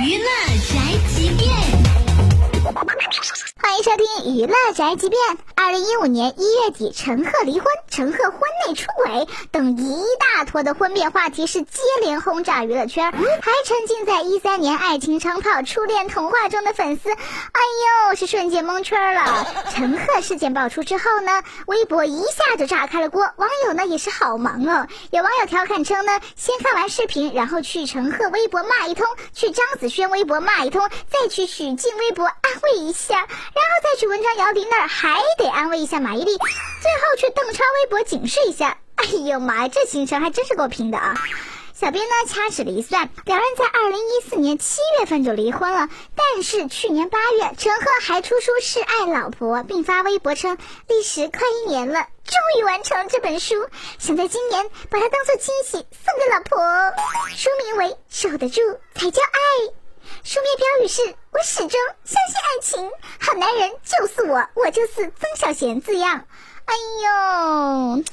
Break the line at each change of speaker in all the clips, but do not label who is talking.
娱乐宅急便，
欢迎收听娱乐宅急便。二零一五年一月底，陈赫离婚，陈赫婚内出轨等一大坨的婚变话题是接连轰炸娱乐圈，还沉浸在一三年爱情长跑、初恋童话中的粉丝，哎呦，是瞬间蒙圈了。陈赫事件爆出之后呢，微博一下就炸开了锅，网友呢也是好忙哦。有网友调侃称呢，先看完视频，然后去陈赫微博骂一通，去张子萱微博骂一通，再去许静微博安慰一下，然后再去文章姚笛那儿还得安慰一下马伊琍，最后去邓超微博警示一下。哎呦妈呀，这行程还真是够拼的啊！小编呢掐指了一算，两人在二零一四年七月份就离婚了。但是去年八月，陈赫还出书示爱老婆，并发微博称历时快一年了，终于完成了这本书，想在今年把它当做惊喜送给老婆。书名为《守得住才叫爱》，女士“我始终相信爱情，好男人就是我，我就是曾小贤”字样。哎呦！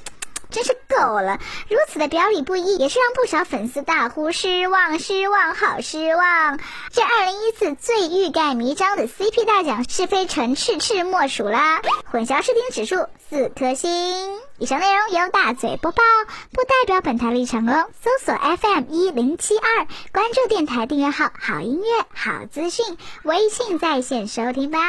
真是够了！如此的表里不一，也是让不少粉丝大呼失望、失望、好失望。这二零一四最欲盖弥彰的 CP 大奖，是非陈赤赤莫属啦！混淆视听指数四颗星。以上内容由大嘴播报，不代表本台立场哦。搜索 FM 一零七二，关注电台订阅号，好音乐、好资讯，微信在线收听吧。